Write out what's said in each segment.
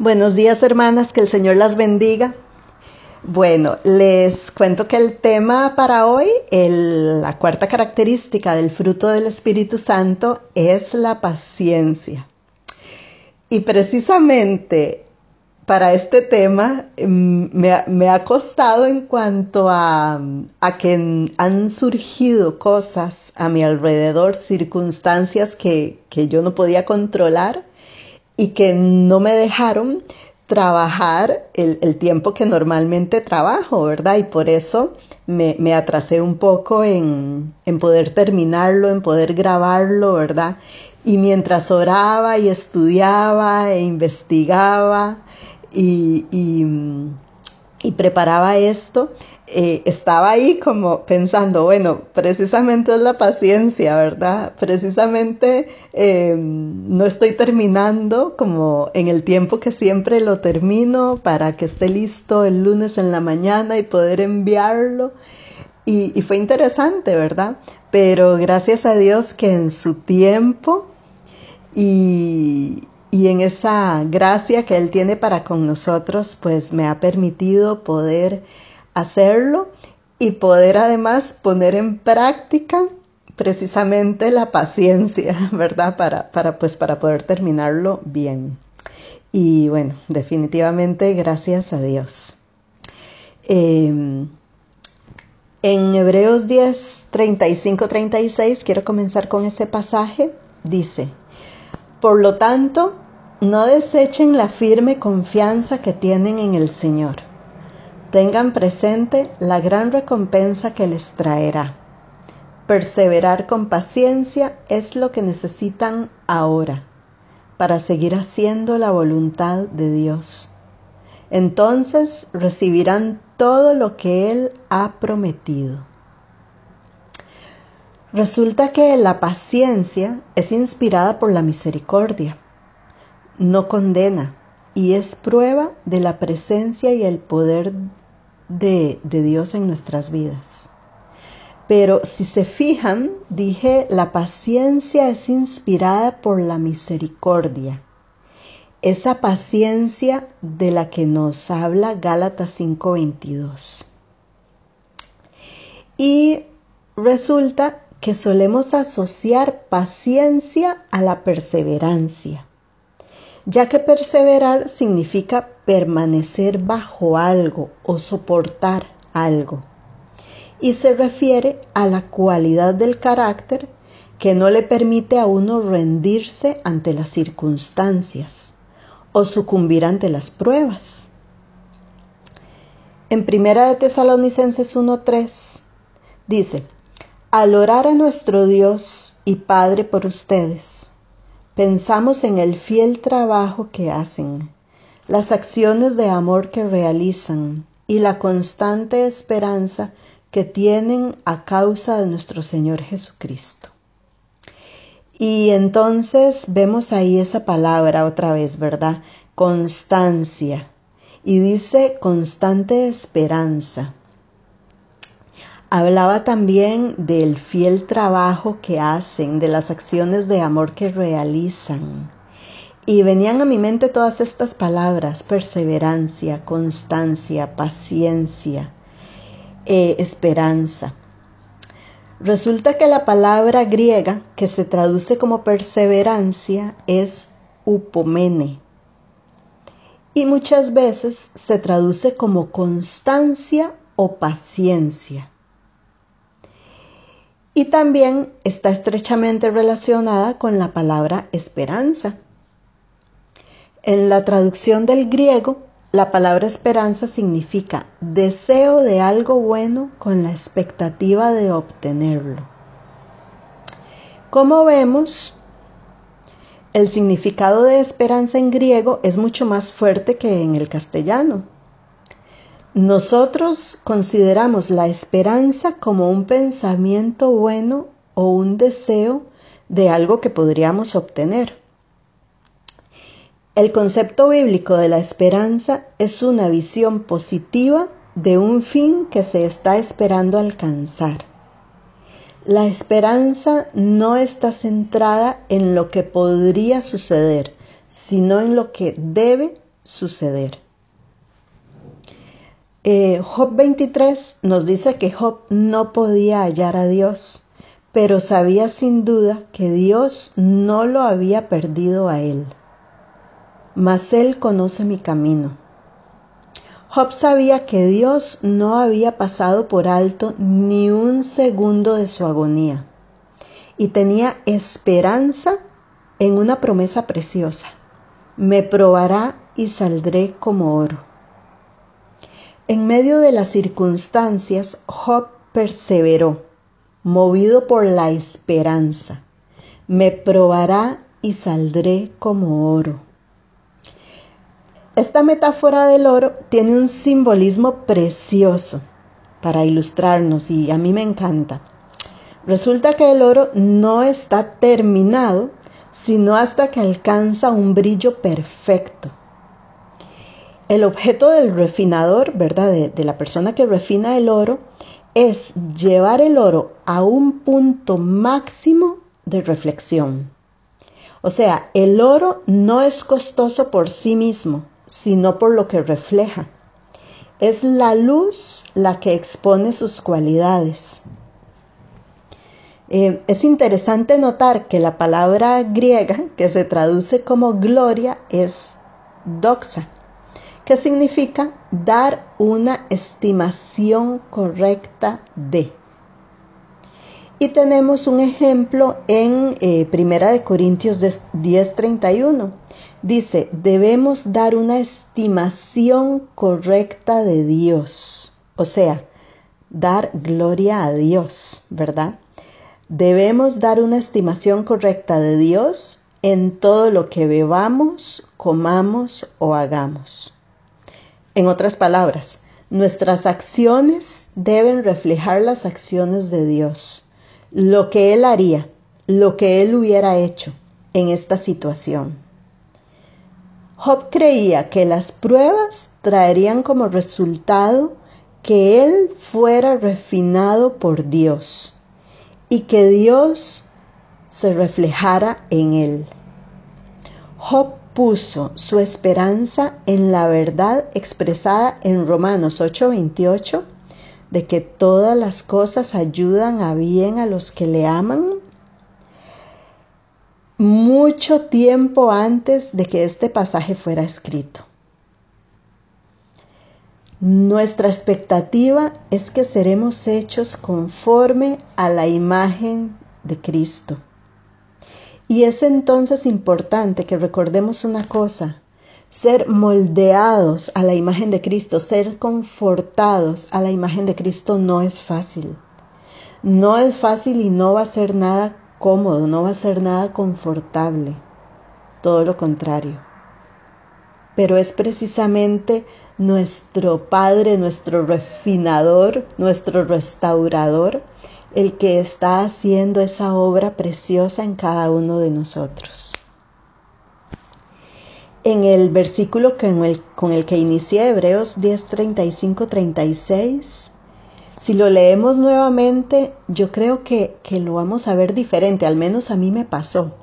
Buenos días hermanas, que el Señor las bendiga. Bueno, les cuento que el tema para hoy, la cuarta característica del fruto del Espíritu Santo es la paciencia. Y precisamente para este tema mm, me, ha costado en cuanto a, que han surgido cosas a mi alrededor, circunstancias que, que yo no podía controlar y que no me dejaron trabajar el, tiempo que normalmente trabajo, ¿verdad? Y por eso me, atrasé un poco en, poder terminarlo, en poder grabarlo, ¿verdad? Y mientras oraba y estudiaba e investigaba y, y preparaba esto, eh, estaba ahí como pensando, bueno, precisamente es la paciencia, ¿verdad? Precisamente em, no estoy terminando como en el tiempo que siempre lo termino para que esté listo el lunes en la mañana y poder enviarlo. Y, fue interesante, ¿verdad? Pero gracias a Dios que en su tiempo y, y en esa gracia que Él tiene para con nosotros, pues me ha permitido poder hacerlo y poder además poner en práctica precisamente la paciencia, ¿verdad? Para, para, pues, para poder terminarlo bien. Y bueno, definitivamente gracias a Dios. Em, en Hebreos 10, 35, 36, quiero comenzar con ese pasaje. Dice, por lo tanto, no desechen la firme confianza que tienen en el Señor Tengan presente la gran recompensa que les traerá. Perseverar con paciencia es lo que necesitan ahora para seguir haciendo la voluntad de Dios. Entonces recibirán todo lo que Él ha prometido. Resulta que la paciencia es inspirada por la misericordia, no condena y es prueba de la presencia y el poder de, Dios en nuestras vidas. Pero si se fijan, dije, la paciencia es inspirada por la misericordia. Esa paciencia de la que nos habla Gálatas 5:22. Y resulta que solemos asociar paciencia a la perseverancia ya que perseverar significa permanecer bajo algo o soportar algo, y se refiere a la cualidad del carácter que no le permite a uno rendirse ante las circunstancias o sucumbir ante las pruebas. En Primera de Tesalonicenses 1:3 dice: Al orar a nuestro Dios y Padre por ustedes, Pensamos en el fiel trabajo que hacen, las acciones de amor que realizan y la constante esperanza que tienen a causa de nuestro Señor Jesucristo. Y entonces vemos ahí esa palabra otra vez, ¿verdad? Constancia. Y dice constante esperanza. Hablaba también del fiel trabajo que hacen, de las acciones de amor que realizan. Y venían a mi mente todas estas palabras, perseverancia, constancia, paciencia, eh, esperanza. Resulta que la palabra griega que se traduce como perseverancia es upomene y muchas veces se traduce como constancia o paciencia y también está estrechamente relacionada con la palabra esperanza. En la traducción del griego, la palabra esperanza significa deseo de algo bueno con la expectativa de obtenerlo. Como vemos, el significado de esperanza en griego es mucho más fuerte que en el castellano. Nosotros consideramos la esperanza como un pensamiento bueno o un deseo de algo que podríamos obtener. El concepto bíblico de la esperanza es una visión positiva de un fin que se está esperando alcanzar. La esperanza no está centrada en lo que podría suceder, sino en lo que debe suceder. Eh, Job 23 nos dice que Job no podía hallar a Dios, pero sabía sin duda que Dios no lo había perdido a él. Mas él conoce mi camino. Job sabía que Dios no había pasado por alto ni un segundo de su agonía y tenía esperanza en una promesa preciosa. Me probará y saldré como oro. En medio de las circunstancias, Job perseveró, movido por la esperanza. Me probará y saldré como oro. Esta metáfora del oro tiene un simbolismo precioso para ilustrarnos y a mí me encanta. Resulta que el oro no está terminado, sino hasta que alcanza un brillo perfecto. El objeto del refinador, ¿verdad? De, la persona que refina el oro, es llevar el oro a un punto máximo de reflexión. O sea, el oro no es costoso por sí mismo, sino por lo que refleja. Es la luz la que expone sus cualidades. Eh, es interesante notar que la palabra griega que se traduce como gloria es doxa, que significa dar una estimación correcta de. Y tenemos un ejemplo en eh, Primera de Corintios 10:31. Dice, debemos dar una estimación correcta de Dios, o sea, dar gloria a Dios, ¿verdad? Debemos dar una estimación correcta de Dios en todo lo que bebamos, comamos o hagamos. En otras palabras, nuestras acciones deben reflejar las acciones de Dios, lo que Él haría, lo que Él hubiera hecho en esta situación. Job creía que las pruebas traerían como resultado que Él fuera refinado por Dios y que Dios se reflejara en él. Job puso su esperanza en la verdad expresada en Romanos 8:28 de que todas las cosas ayudan a bien a los que le aman mucho tiempo antes de que este pasaje fuera escrito. Nuestra expectativa es que seremos hechos conforme a la imagen de Cristo. Y es entonces importante que recordemos una cosa, ser moldeados a la imagen de Cristo, ser confortados a la imagen de Cristo no es fácil. No es fácil y no va a ser nada cómodo, no va a ser nada confortable. Todo lo contrario. Pero es precisamente nuestro Padre, nuestro refinador, nuestro restaurador, el que está haciendo esa obra preciosa en cada uno de nosotros. En el versículo con el, con el que inicia Hebreos 10, 35, 36, si lo leemos nuevamente, yo creo que, que lo vamos a ver diferente, al menos a mí me pasó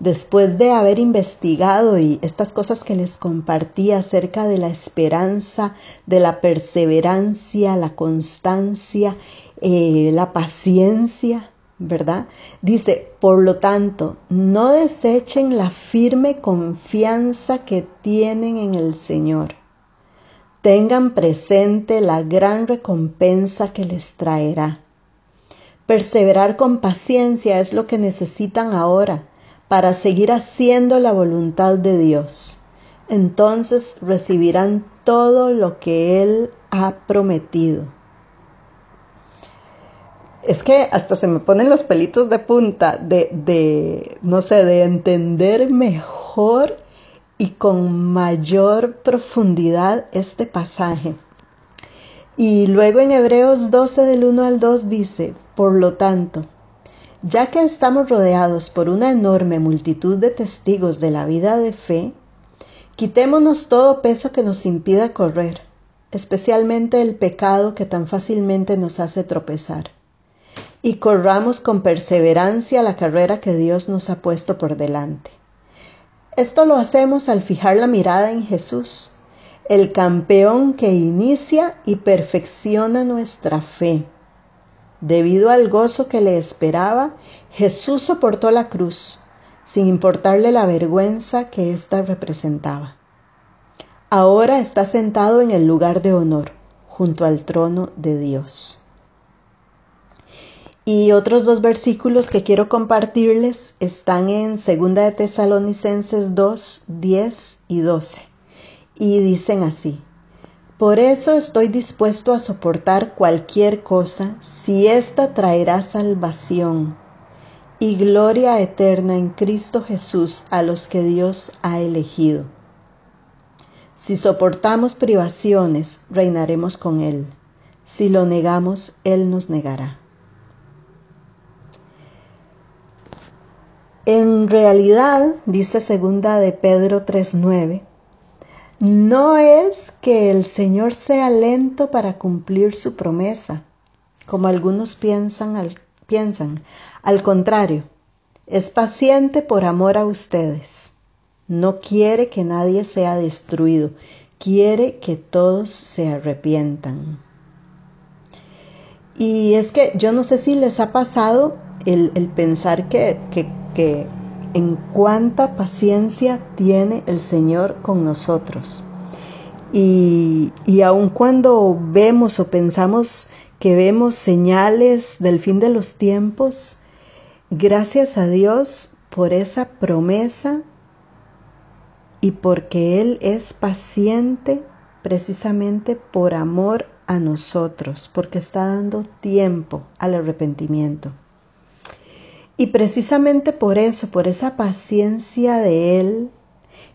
después de haber investigado y estas cosas que les compartí acerca de la esperanza, de la perseverancia, la constancia, eh, la paciencia, ¿verdad? Dice, por lo tanto, no desechen la firme confianza que tienen en el Señor. Tengan presente la gran recompensa que les traerá. Perseverar con paciencia es lo que necesitan ahora para seguir haciendo la voluntad de Dios. Entonces recibirán todo lo que Él ha prometido. Es que hasta se me ponen los pelitos de punta de, de, no sé, de entender mejor y con mayor profundidad este pasaje. Y luego en Hebreos 12 del 1 al 2 dice, por lo tanto, ya que estamos rodeados por una enorme multitud de testigos de la vida de fe, quitémonos todo peso que nos impida correr, especialmente el pecado que tan fácilmente nos hace tropezar, y corramos con perseverancia la carrera que Dios nos ha puesto por delante. Esto lo hacemos al fijar la mirada en Jesús, el campeón que inicia y perfecciona nuestra fe. Debido al gozo que le esperaba, Jesús soportó la cruz, sin importarle la vergüenza que ésta representaba. Ahora está sentado en el lugar de honor, junto al trono de Dios. Y otros dos versículos que quiero compartirles están en 2 de Tesalonicenses 2, 10 y 12. Y dicen así, por eso estoy dispuesto a soportar cualquier cosa si ésta traerá salvación y gloria eterna en Cristo Jesús a los que Dios ha elegido. Si soportamos privaciones, reinaremos con Él. Si lo negamos, Él nos negará. En realidad, dice segunda de Pedro 3:9, no es que el Señor sea lento para cumplir su promesa, como algunos piensan al, piensan. Al contrario, es paciente por amor a ustedes. No quiere que nadie sea destruido, quiere que todos se arrepientan. Y es que yo no sé si les ha pasado el, pensar que, que que en cuánta paciencia tiene el Señor con nosotros. Y, y aun cuando vemos o pensamos que vemos señales del fin de los tiempos, gracias a Dios por esa promesa y porque Él es paciente precisamente por amor a nosotros, porque está dando tiempo al arrepentimiento. Y precisamente por eso, por esa paciencia de Él,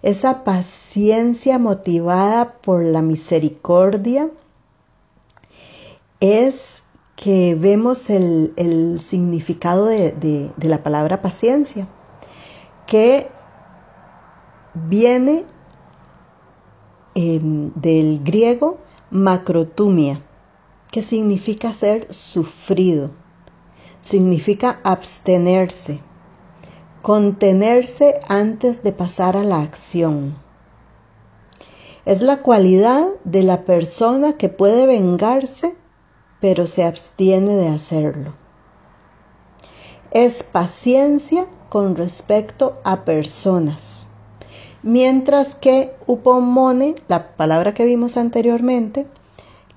esa paciencia motivada por la misericordia, es que vemos el, significado de, la palabra paciencia, que viene em, del griego macrotumia, que significa ser sufrido significa abstenerse, contenerse antes de pasar a la acción. Es la cualidad de la persona que puede vengarse, pero se abstiene de hacerlo. Es paciencia con respecto a personas. Mientras que upomone, la palabra que vimos anteriormente,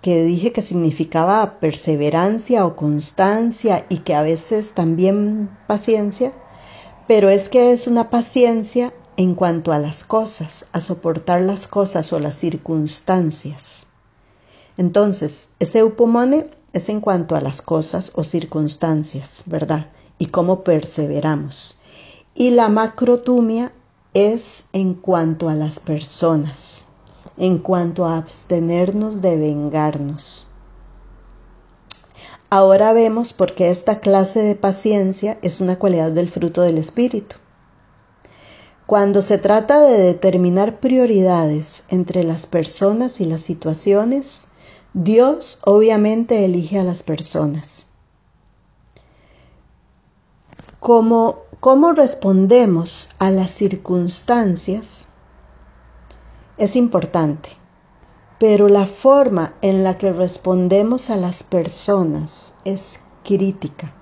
que dije que significaba perseverancia o constancia y que a veces también paciencia, pero es que es una paciencia en cuanto a las cosas, a soportar las cosas o las circunstancias. Entonces, ese upomone es en cuanto a las cosas o circunstancias, ¿verdad? Y cómo perseveramos. Y la macrotumia es en cuanto a las personas en cuanto a abstenernos de vengarnos. Ahora vemos por qué esta clase de paciencia es una cualidad del fruto del Espíritu. Cuando se trata de determinar prioridades entre las personas y las situaciones, Dios obviamente elige a las personas. ¿Cómo respondemos a las circunstancias? Es importante, pero la forma en la que respondemos a las personas es crítica.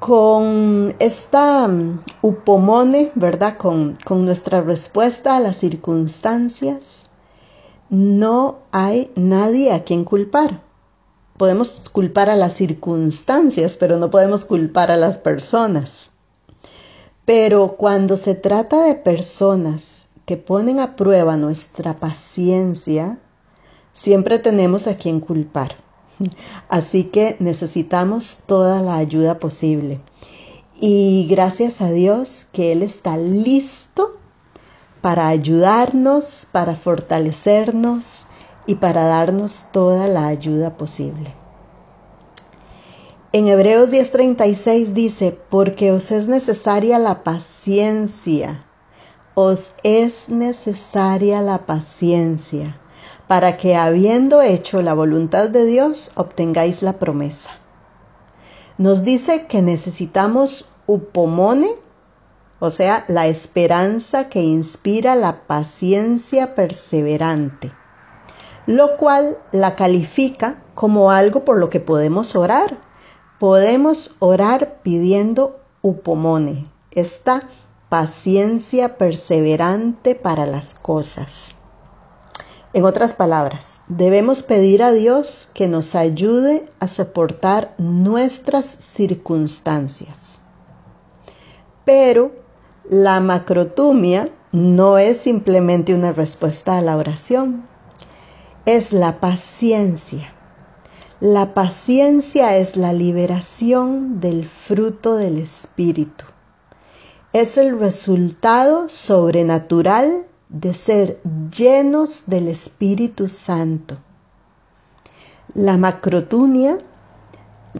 Con esta um, upomone, ¿verdad? Con, con nuestra respuesta a las circunstancias, no hay nadie a quien culpar. Podemos culpar a las circunstancias, pero no podemos culpar a las personas. Pero cuando se trata de personas que ponen a prueba nuestra paciencia, siempre tenemos a quien culpar. Así que necesitamos toda la ayuda posible. Y gracias a Dios que Él está listo para ayudarnos, para fortalecernos y para darnos toda la ayuda posible. En Hebreos 10:36 dice, porque os es necesaria la paciencia, os es necesaria la paciencia, para que habiendo hecho la voluntad de Dios obtengáis la promesa. Nos dice que necesitamos upomone, o sea, la esperanza que inspira la paciencia perseverante, lo cual la califica como algo por lo que podemos orar. Podemos orar pidiendo upomone, esta paciencia perseverante para las cosas. En otras palabras, debemos pedir a Dios que nos ayude a soportar nuestras circunstancias. Pero la macrotumia no es simplemente una respuesta a la oración, es la paciencia. La paciencia es la liberación del fruto del Espíritu. Es el resultado sobrenatural de ser llenos del Espíritu Santo. La macrotumia,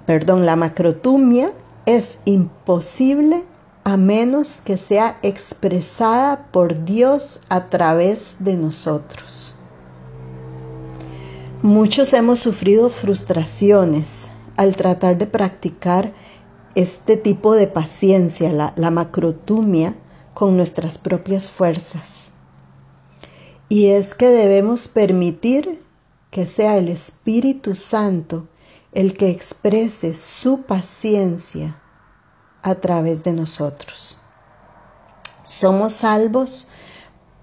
perdón, la macrotumia es imposible a menos que sea expresada por Dios a través de nosotros. Muchos hemos sufrido frustraciones al tratar de practicar este tipo de paciencia, la, macrotumia, con nuestras propias fuerzas. Y es que debemos permitir que sea el Espíritu Santo el que exprese su paciencia a través de nosotros. Somos salvos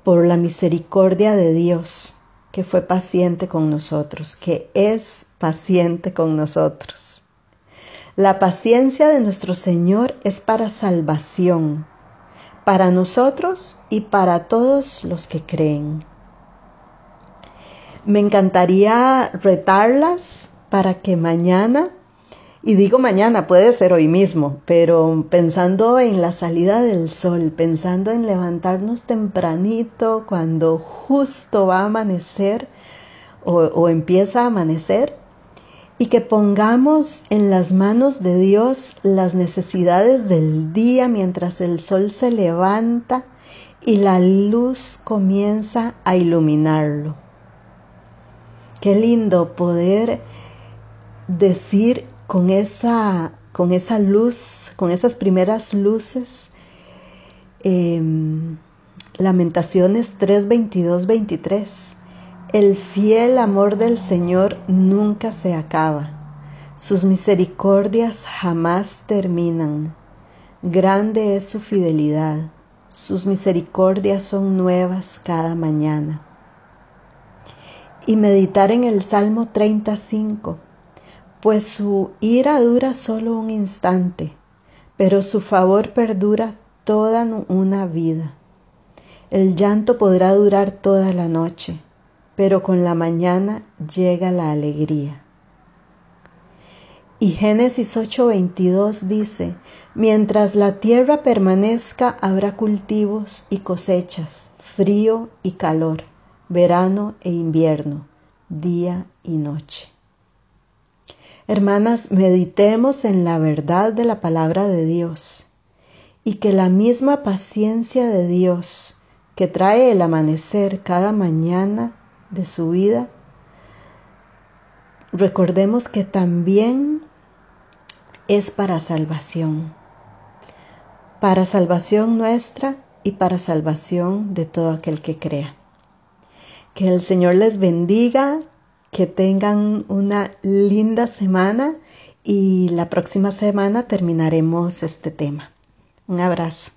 por la misericordia de Dios, que fue paciente con nosotros, que es paciente con nosotros. La paciencia de nuestro Señor es para salvación, para nosotros y para todos los que creen. Me encantaría retarlas para que mañana, y digo mañana, puede ser hoy mismo, pero pensando en la salida del sol, pensando en levantarnos tempranito cuando justo va a amanecer o, empieza a amanecer, y que pongamos en las manos de Dios las necesidades del día mientras el sol se levanta y la luz comienza a iluminarlo. Qué lindo poder decir con esa, con esa luz, con esas primeras luces, em, Lamentaciones 3, 22, 23. El fiel amor del Señor nunca se acaba. Sus misericordias jamás terminan. Grande es su fidelidad. Sus misericordias son nuevas cada mañana y meditar en el Salmo 35, pues su ira dura solo un instante, pero su favor perdura toda una vida. El llanto podrá durar toda la noche, pero con la mañana llega la alegría. Y Génesis 8:22 dice, mientras la tierra permanezca habrá cultivos y cosechas, frío y calor verano e invierno, día y noche. Hermanas, meditemos en la verdad de la palabra de Dios y que la misma paciencia de Dios que trae el amanecer cada mañana de su vida, recordemos que también es para salvación, para salvación nuestra y para salvación de todo aquel que crea. Que el Señor les bendiga, que tengan una linda semana y la próxima semana terminaremos este tema. Un abrazo.